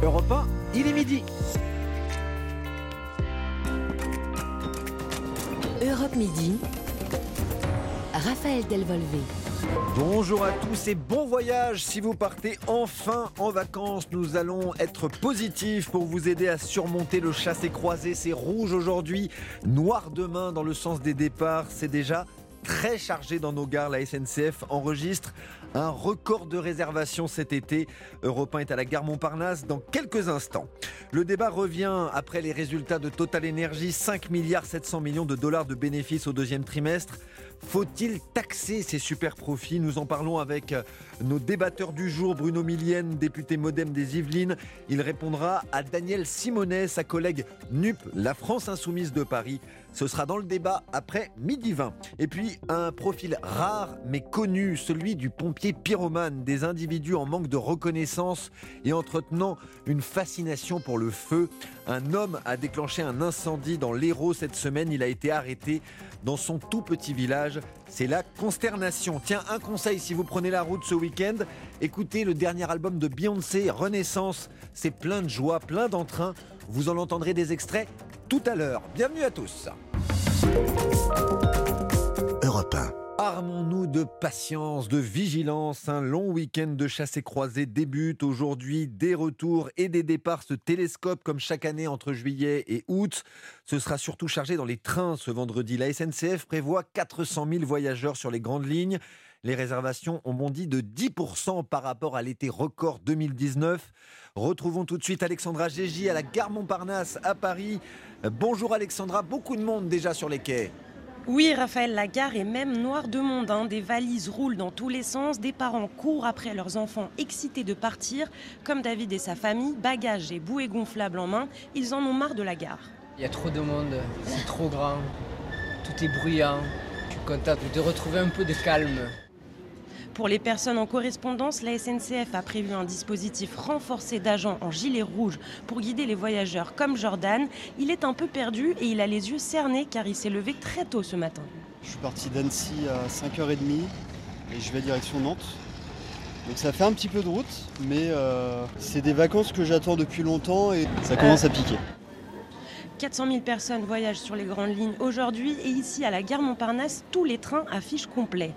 Europe 1, il est midi. Europe Midi. Raphaël Delvolvé. Bonjour à tous et bon voyage si vous partez enfin en vacances. Nous allons être positifs pour vous aider à surmonter le chassé-croisé. C'est rouge aujourd'hui, noir demain dans le sens des départs. C'est déjà très chargé dans nos gares. La SNCF enregistre un record de réservations cet été. Europe 1 est à la gare Montparnasse dans quelques instants. Le débat revient après les résultats de Total Energy, 5 milliards 700 millions de dollars de bénéfices au deuxième trimestre. Faut-il taxer ces super profits? Nous en parlons avec nos débatteurs du jour. Bruno Millienne, député modem des Yvelines. Il répondra à Daniel Simonet, sa collègue NUP, la France Insoumise de Paris. Ce sera dans le débat après midi 20. Et puis un profil rare mais connu, celui du pompier pyromane, des individus en manque de reconnaissance et entretenant une fascination pour le feu. Un homme a déclenché un incendie dans l'Hérault cette semaine. Il a été arrêté dans son tout petit village. C'est la consternation. Tiens, un conseil si vous prenez la route ce week-end, écoutez le dernier album de Beyoncé, Renaissance. C'est plein de joie, plein d'entrain. Vous en entendrez des extraits tout à l'heure. Bienvenue à tous. Europe 1. Armons-nous de patience, de vigilance. Un long week-end de chasse et croisée débute aujourd'hui. Des retours et des départs se télescopent comme chaque année entre juillet et août. Ce sera surtout chargé dans les trains ce vendredi. La SNCF prévoit 400 000 voyageurs sur les grandes lignes. Les réservations ont bondi de 10% par rapport à l'été record 2019. Retrouvons tout de suite Alexandra Gégy à la gare Montparnasse à Paris. Bonjour Alexandra, beaucoup de monde déjà sur les quais. Oui, Raphaël, la gare est même noire de monde. hein. Des valises roulent dans tous les sens. Des parents courent après leurs enfants excités de partir. Comme David et sa famille, bagages et bouées gonflables en main, ils en ont marre de la gare. Il y a trop de monde, c'est trop grand, tout est bruyant. Je suis content de retrouver un peu de calme. Pour les personnes en correspondance, la SNCF a prévu un dispositif renforcé d'agents en gilet rouge pour guider les voyageurs comme Jordan. Il est un peu perdu et il a les yeux cernés car il s'est levé très tôt ce matin. Je suis parti d'Annecy à 5h30 et je vais direction Nantes. Donc ça fait un petit peu de route, mais euh, c'est des vacances que j'attends depuis longtemps et ça commence à piquer. 400 000 personnes voyagent sur les grandes lignes aujourd'hui et ici à la gare Montparnasse, tous les trains affichent complet.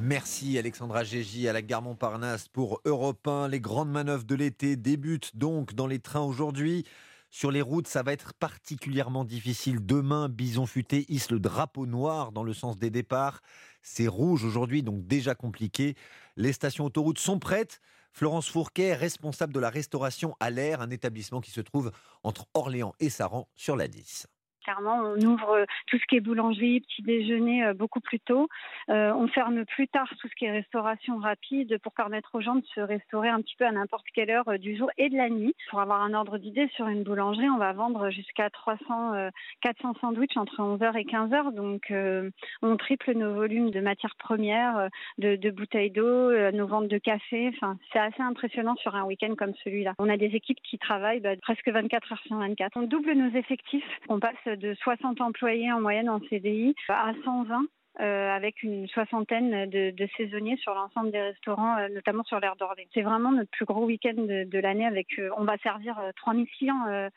Merci Alexandra Gégy à la gare Montparnasse pour Europe 1. Les grandes manœuvres de l'été débutent donc dans les trains aujourd'hui. Sur les routes, ça va être particulièrement difficile. Demain, Bison Futé hisse le drapeau noir dans le sens des départs. C'est rouge aujourd'hui, donc déjà compliqué. Les stations autoroutes sont prêtes. Florence Fourquet, responsable de la restauration à l'air, un établissement qui se trouve entre Orléans et Saran sur la 10. Clairement, on ouvre tout ce qui est boulangerie, petit déjeuner euh, beaucoup plus tôt. Euh, on ferme plus tard tout ce qui est restauration rapide pour permettre aux gens de se restaurer un petit peu à n'importe quelle heure euh, du jour et de la nuit. Pour avoir un ordre d'idée, sur une boulangerie, on va vendre jusqu'à 300, euh, 400 sandwichs entre 11h et 15h. Donc, euh, on triple nos volumes de matières premières, euh, de, bouteilles d'eau, euh, nos ventes de café. Enfin, c'est assez impressionnant sur un week-end comme celui-là. On a des équipes qui travaillent bah, presque 24 heures sur 24. On double nos effectifs. On passe de 60 employés en moyenne en CDI à 120 euh, avec une soixantaine de, saisonniers sur l'ensemble des restaurants, euh, notamment sur l'air d'Orléans. C'est vraiment notre plus gros week-end de, l'année avec, euh, on va servir euh, 3000 clients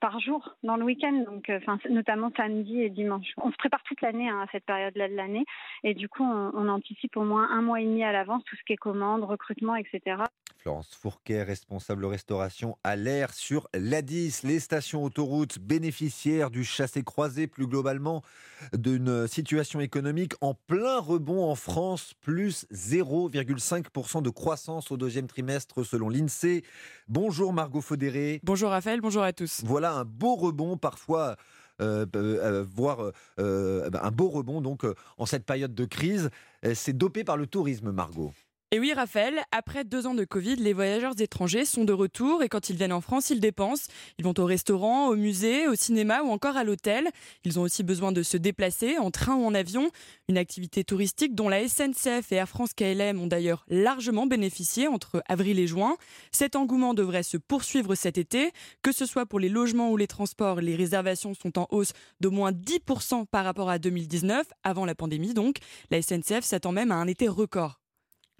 par jour dans le week-end, donc notamment samedi et dimanche. On se prépare toute l'année hein, à cette période-là de l'année et du coup on, on anticipe au moins un mois et demi à l'avance tout ce qui est commande, recrutement, etc. Florence Fourquet, responsable restauration à l'air sur l'A10. Les stations autoroutes bénéficiaires du chassé-croisé, plus globalement d'une situation économique en plein rebond en France, plus 0,5% de croissance au deuxième trimestre selon l'INSEE. Bonjour Margot Faudéré. Bonjour Raphaël, bonjour à tous. Voilà un beau rebond parfois. Euh, euh, voire euh, ben, un beau rebond donc euh, en cette période de crise. Euh, C'est dopé par le tourisme, Margot. Et oui Raphaël, après deux ans de Covid, les voyageurs étrangers sont de retour et quand ils viennent en France, ils dépensent. Ils vont au restaurant, au musée, au cinéma ou encore à l'hôtel. Ils ont aussi besoin de se déplacer en train ou en avion. Une activité touristique dont la SNCF et Air France KLM ont d'ailleurs largement bénéficié entre avril et juin. Cet engouement devrait se poursuivre cet été. Que ce soit pour les logements ou les transports, les réservations sont en hausse d'au moins 10% par rapport à 2019, avant la pandémie donc. La SNCF s'attend même à un été record.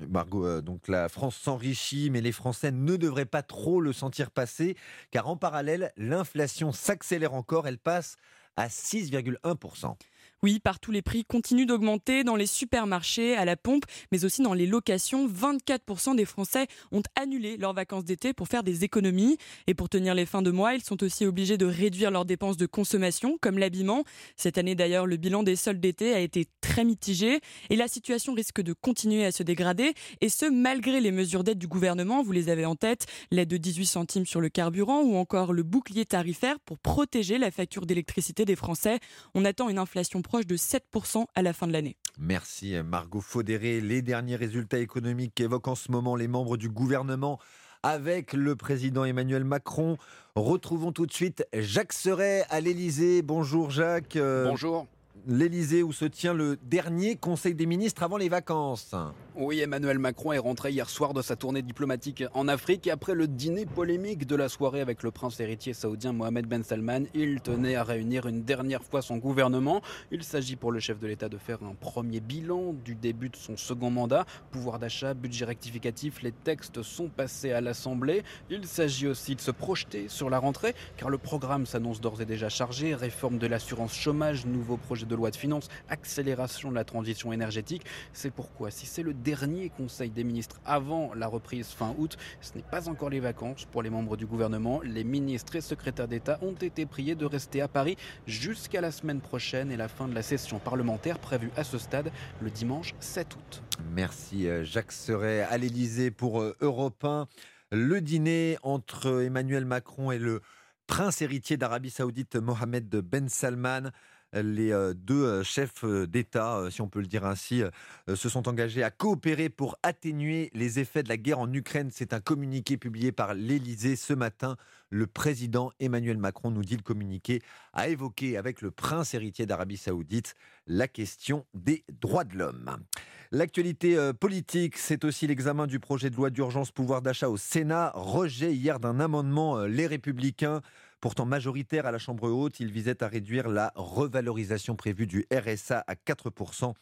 Margot, euh, donc la France s'enrichit, mais les Français ne devraient pas trop le sentir passer, car en parallèle, l'inflation s'accélère encore, elle passe à 6,1%. Oui, partout les prix continuent d'augmenter dans les supermarchés, à la pompe, mais aussi dans les locations. 24% des Français ont annulé leurs vacances d'été pour faire des économies. Et pour tenir les fins de mois, ils sont aussi obligés de réduire leurs dépenses de consommation, comme l'habillement. Cette année d'ailleurs, le bilan des soldes d'été a été très mitigé et la situation risque de continuer à se dégrader. Et ce, malgré les mesures d'aide du gouvernement, vous les avez en tête, l'aide de 18 centimes sur le carburant ou encore le bouclier tarifaire pour protéger la facture d'électricité des Français. On attend une inflation proche de 7% à la fin de l'année. Merci Margot Faudéré. Les derniers résultats économiques qu'évoquent en ce moment les membres du gouvernement avec le président Emmanuel Macron. Retrouvons tout de suite Jacques Serret à l'Elysée. Bonjour Jacques. Euh, Bonjour l'Elysée où se tient le dernier Conseil des ministres avant les vacances. Oui, Emmanuel Macron est rentré hier soir de sa tournée diplomatique en Afrique après le dîner polémique de la soirée avec le prince héritier saoudien Mohamed Ben Salman, il tenait à réunir une dernière fois son gouvernement. Il s'agit pour le chef de l'État de faire un premier bilan du début de son second mandat. Pouvoir d'achat, budget rectificatif, les textes sont passés à l'Assemblée. Il s'agit aussi de se projeter sur la rentrée car le programme s'annonce d'ores et déjà chargé. Réforme de l'assurance chômage, nouveau projet de loi de finances, accélération de la transition énergétique. C'est pourquoi, si c'est le dernier Conseil des ministres avant la reprise fin août, ce n'est pas encore les vacances pour les membres du gouvernement. Les ministres et secrétaires d'État ont été priés de rester à Paris jusqu'à la semaine prochaine et la fin de la session parlementaire prévue à ce stade le dimanche 7 août. Merci euh, Jacques Serret à l'Elysée pour euh, Europe 1. Le dîner entre Emmanuel Macron et le prince héritier d'Arabie Saoudite Mohamed Ben Salman les euh, deux euh, chefs euh, d'État, si on peut le dire ainsi, se sont engagés à coopérer pour atténuer les effets de la guerre en Ukraine. C'est un communiqué publié par l'Élysée ce matin. Le président Emmanuel Macron nous dit le communiqué a évoqué avec le prince héritier d'Arabie saoudite la question des droits de l'homme. L'actualité politique, c'est aussi l'examen du projet de loi d'urgence pouvoir d'achat au Sénat. Rejet hier d'un amendement Les Républicains Pourtant majoritaire à la Chambre haute, il visait à réduire la revalorisation prévue du RSA à 4%.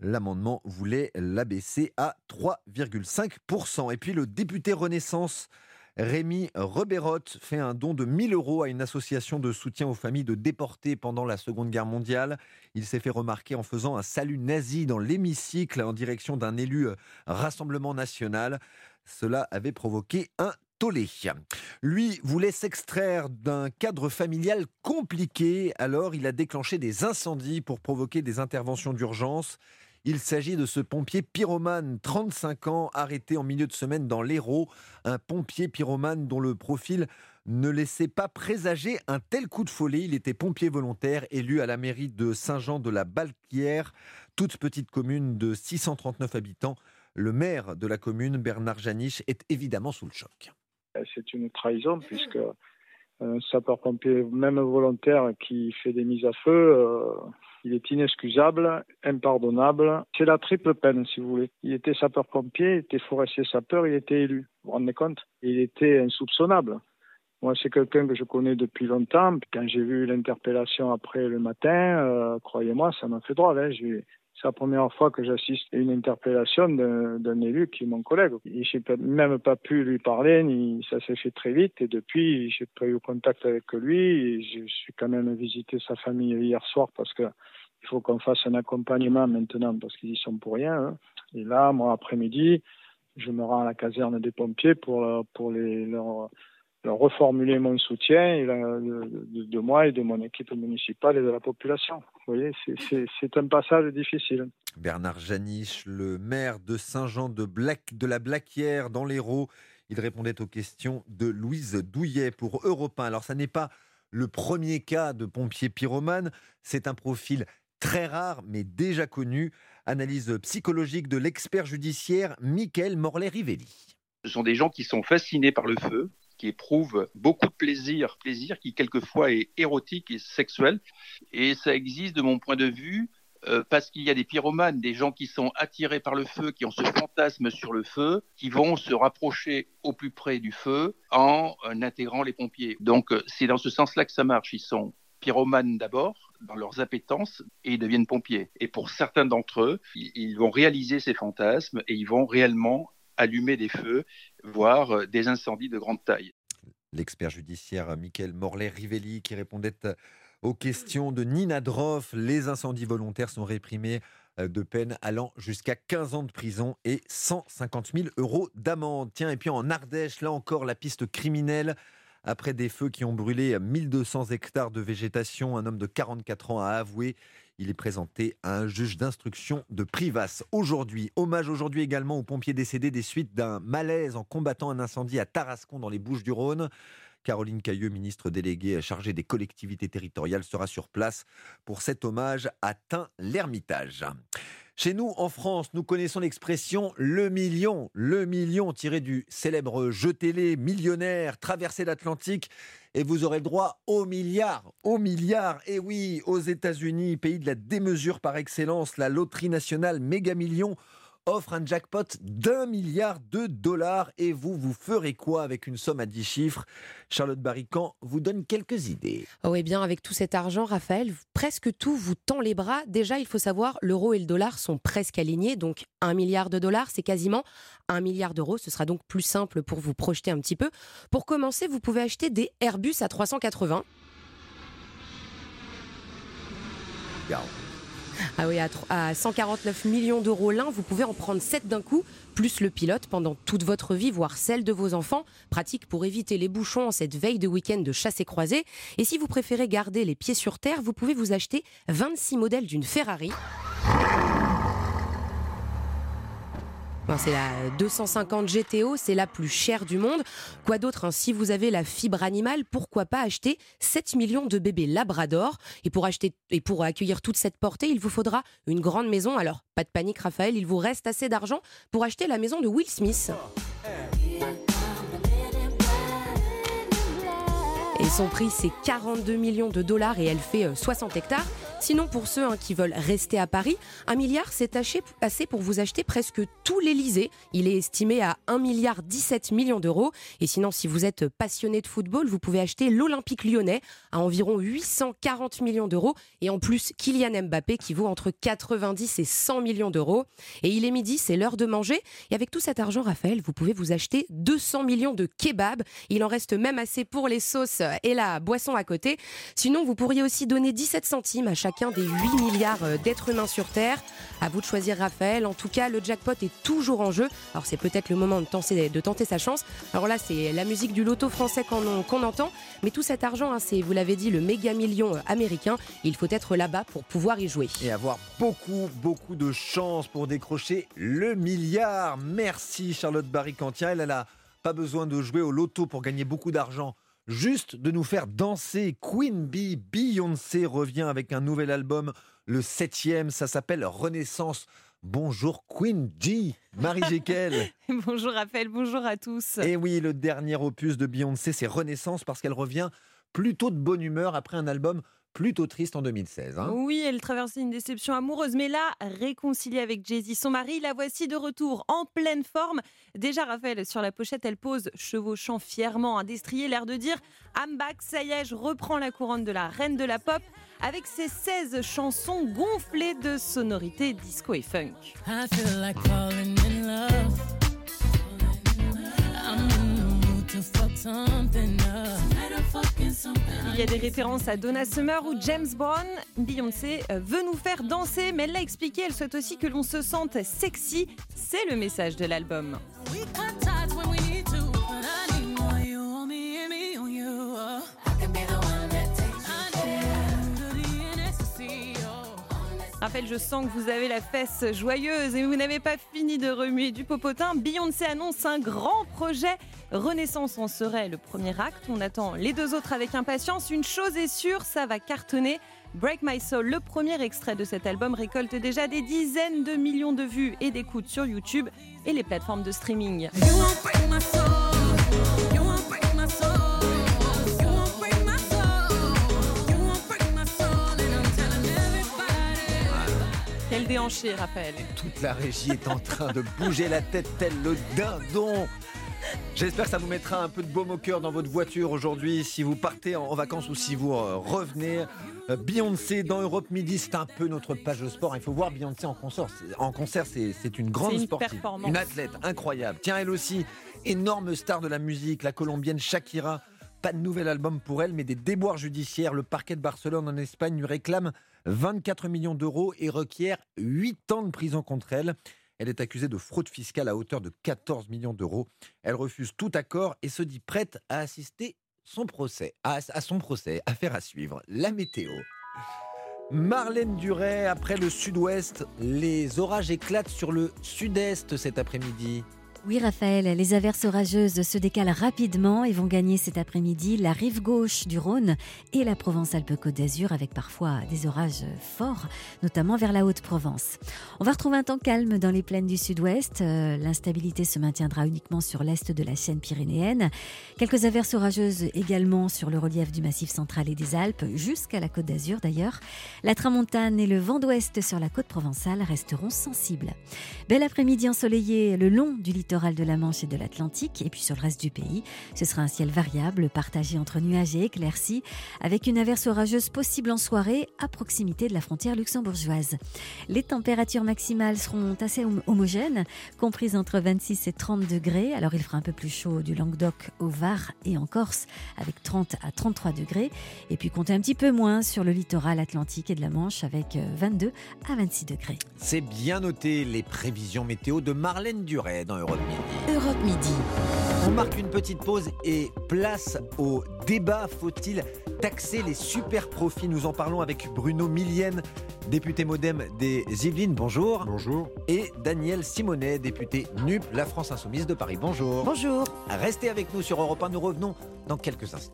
L'amendement voulait l'abaisser à 3,5%. Et puis le député Renaissance, Rémi Reberotte, fait un don de 1000 euros à une association de soutien aux familles de déportés pendant la Seconde Guerre mondiale. Il s'est fait remarquer en faisant un salut nazi dans l'hémicycle en direction d'un élu euh, Rassemblement national. Cela avait provoqué un tollé. Lui voulait s'extraire d'un cadre familial compliqué, alors il a déclenché des incendies pour provoquer des interventions d'urgence. Il s'agit de ce pompier pyromane, 35 ans, arrêté en milieu de semaine dans l'Hérault. Un pompier pyromane dont le profil ne laissait pas présager un tel coup de folie. Il était pompier volontaire, élu à la mairie de Saint-Jean de la Balquière, toute petite commune de 639 habitants. Le maire de la commune, Bernard Janisch, est évidemment sous le choc. Euh, c'est une trahison puisque un sapeur-pompier, même volontaire, qui fait des mises à feu, euh, il est inexcusable, impardonnable. C'est la triple peine, si vous voulez. Il était sapeur-pompier, il était forestier sapeur, il était élu. Vous vous rendez compte? Il était insoupçonnable. Moi, c'est quelqu'un que je connais depuis longtemps. Quand j'ai vu l'interpellation après le matin, euh, croyez-moi, ça m'a fait drôle. Hein. C'est la première fois que j'assiste à une interpellation d'un élu qui est mon collègue. Je n'ai même pas pu lui parler, ni ça s'est fait très vite. Et depuis, j'ai pas eu contact avec lui. je suis quand même visité sa famille hier soir parce que il faut qu'on fasse un accompagnement maintenant parce qu'ils y sont pour rien. Hein. Et là, moi, après-midi, je me rends à la caserne des pompiers pour, pour les, leur, reformuler mon soutien de, moi et de mon équipe municipale et de la population. Vous voyez, c'est un passage difficile. Bernard Janisch, le maire de Saint-Jean de, de la Blaquière dans l'Hérault, il répondait aux questions de Louise Douillet pour Europe 1. Alors, ça n'est pas le premier cas de pompier pyromane, c'est un profil très rare mais déjà connu. Analyse psychologique de l'expert judiciaire Michael Morlet-Rivelli. Ce sont des gens qui sont fascinés par le feu, qui éprouve beaucoup de plaisir, plaisir qui quelquefois est érotique et sexuel. Et ça existe de mon point de vue euh, parce qu'il y a des pyromanes, des gens qui sont attirés par le feu, qui ont ce fantasme sur le feu, qui vont se rapprocher au plus près du feu en euh, intégrant les pompiers. Donc euh, c'est dans ce sens-là que ça marche. Ils sont pyromanes d'abord, dans leurs appétences et ils deviennent pompiers. Et pour certains d'entre eux, ils vont réaliser ces fantasmes et ils vont réellement allumer des feux, voire euh, des incendies de grande taille. L'expert judiciaire Michael Morlet-Rivelli qui répondait aux questions de Nina Droff. Les incendies volontaires sont réprimés euh, de peine allant jusqu'à 15 ans de prison et 150 000 euros d'amende. Tiens, et puis en Ardèche, là encore, la piste criminelle. Après des feux qui ont brûlé 1200 hectares de végétation, un homme de 44 ans a avoué. Il est présenté à un juge d'instruction de Privas aujourd'hui. Hommage aujourd'hui également aux pompiers décédés des suites d'un malaise en combattant un incendie à Tarascon dans les Bouches du Rhône. Caroline Cailleux, ministre déléguée chargée des collectivités territoriales, sera sur place pour cet hommage à Tain-l'Ermitage. Chez nous, en France, nous connaissons l'expression le million, le million tiré du célèbre jeu télé millionnaire, traversé l'Atlantique, et vous aurez droit au milliard, au milliard. Et oui, aux États-Unis, pays de la démesure par excellence, la loterie nationale méga million offre un jackpot d'un milliard de dollars. Et vous, vous ferez quoi avec une somme à 10 chiffres? Charlotte Barrican vous donne quelques idées. Oh, eh bien, avec tout cet argent, Raphaël, presque tout vous tend les bras. Déjà, il faut savoir, l'euro et le dollar sont presque alignés. Donc, un milliard de dollars, c'est quasiment un milliard d'euros. Ce sera donc plus simple pour vous projeter un petit peu. Pour commencer, vous pouvez acheter des Airbus à 380. Ah oui, à, 149 millions d'euros l'un, vous pouvez en prendre 7 d'un coup, plus le pilote pendant toute votre vie, voire celle de vos enfants. Pratique pour éviter les bouchons en cette veille de week-end de chasse et croisée. Et si vous préférez garder les pieds sur terre, vous pouvez vous acheter 26 modèles d'une Ferrari. C'est la 250 GTO, c'est la plus chère du monde. Quoi d'autre hein, Si vous avez la fibre animale, pourquoi pas acheter 7 millions de bébés Labrador? Et pour acheter et pour accueillir toute cette portée, il vous faudra une grande maison. Alors, pas de panique, Raphaël, il vous reste assez d'argent pour acheter la maison de Will Smith. Son prix, c'est 42 millions de dollars et elle fait 60 euh, hectares. Sinon, pour ceux hein, qui veulent rester à Paris, un milliard, c'est assez pour vous acheter presque tout l'Elysée. Il est estimé à 1 milliard 17 millions d'euros. Et sinon, si vous êtes passionné de football, vous pouvez acheter l'Olympique lyonnais à environ 840 millions d'euros. Et en plus, Kylian Mbappé qui vaut entre 90 et 100 millions d'euros. Et il est midi, c'est l'heure de manger. Et avec tout cet argent, Raphaël, vous pouvez vous acheter 200 millions de kebabs. Il en reste même assez pour les sauces et la boisson à côté. Sinon, vous pourriez aussi donner 17 centimes à chacun des 8 milliards euh, d'êtres humains sur Terre. À vous de choisir Raphaël. En tout cas, le jackpot est toujours en jeu. Alors c'est peut-être le moment de tenter, sa chance. Alors là, c'est la musique du loto français qu'on entend. Mais tout cet argent, hein, c'est, vous l'avez dit, le méga million euh, américain. Il faut être là-bas pour pouvoir y jouer. Et avoir beaucoup, beaucoup de chance pour décrocher le milliard. Merci Charlotte Barricantia. Elle n'a pas besoin de jouer au loto pour gagner beaucoup d'argent juste de nous faire danser. Queen Bee, Beyoncé revient avec un nouvel album, le septième, ça s'appelle Renaissance. Bonjour Queen G, Marie Jekyll. bonjour Raphaël, bonjour à tous. Et oui, le dernier opus de Beyoncé, c'est Renaissance parce qu'elle revient plutôt de bonne humeur après un album plutôt triste en 2016. Hein. oui, elle traversait une déception amoureuse, mais là, réconciliée avec Jay-Z, son mari, la voici de retour en pleine forme. Déjà, Raphaël, sur la pochette, elle pose, chevauchant fièrement un destrier, l'air de dire I'm back, ça y est, je reprends la couronne de la reine de la pop avec ses 16 chansons gonflées de sonorités disco et funk. Il y a des références à Donna Summer ou James Bond. Beyoncé euh, veut nous faire danser, mais elle l'a expliqué, elle souhaite aussi que l'on se sente sexy. C'est le message de l'album. Raphaël, je sens que vous avez la fesse joyeuse et vous n'avez pas fini de remuer du popotin. Beyoncé annonce un grand projet. Renaissance en serait le premier acte. On attend les deux autres avec impatience. Une chose est sûre, ça va cartonner. Break My Soul, le premier extrait de cet album, récolte déjà des dizaines de millions de vues et d'écoutes sur YouTube et les plateformes de streaming. Quel déhanché, Raphaël. Toute la régie est en train de bouger la tête tel le dindon. J'espère que ça vous mettra un peu de baume au cœur dans votre voiture aujourd'hui si vous partez en vacances ou si vous euh, revenez. Euh, Beyoncé dans Europe Midi, c'est un peu notre page de sport. Il faut voir Beyoncé en concert. En concert, c'est une grande une sportive, une athlète incroyable. Tiens, elle aussi, énorme star de la musique, la colombienne Shakira. Pas de nouvel album pour elle, mais des déboires judiciaires. Le parquet de Barcelone en Espagne lui réclame 24 millions d'euros et requiert 8 ans de prison contre elle. Elle est accusée de fraude fiscale à hauteur de 14 millions d'euros. Elle refuse tout accord et se dit prête à assister son procès, à, à son procès. Affaire à suivre. La météo. Marlène Duret, après le sud-ouest, les orages éclatent sur le sud-est cet après-midi. Oui, Raphaël, les averses orageuses se décalent rapidement et vont gagner cet après-midi la rive gauche du Rhône et la Provence-Alpes-Côte d'Azur avec parfois des orages forts, notamment vers la Haute-Provence. On va retrouver un temps calme dans les plaines du sud-ouest. Euh, L'instabilité se maintiendra uniquement sur l'est de la chaîne pyrénéenne. Quelques averses orageuses également sur le relief du massif central et des Alpes, jusqu'à la Côte d'Azur d'ailleurs. La tramontane et le vent d'ouest sur la côte provençale resteront sensibles. Bel après-midi ensoleillé le long du littoral de la Manche et de l'Atlantique, et puis sur le reste du pays. Ce sera un ciel variable, partagé entre nuages et éclaircies, avec une averse orageuse possible en soirée à proximité de la frontière luxembourgeoise. Les températures maximales seront assez hom- homogènes, comprises entre 26 et 30 degrés. Alors il fera un peu plus chaud du Languedoc au Var et en Corse, avec 30 à 33 degrés. Et puis comptez un petit peu moins sur le littoral atlantique et de la Manche, avec euh, 22 à 26 degrés. C'est bien noté les prévisions météo de Marlène Duret dans Europe Midi. Europe Midi. On marque une petite pause et place au débat. Faut-il taxer les super profits? Nous en parlons avec Bruno Millienne, député modem des Yvelines. Bonjour. Bonjour. Et Daniel Simonet, député NUP, la France Insoumise de Paris. Bonjour. Bonjour. Restez avec nous sur Europe 1. Nous revenons dans quelques instants.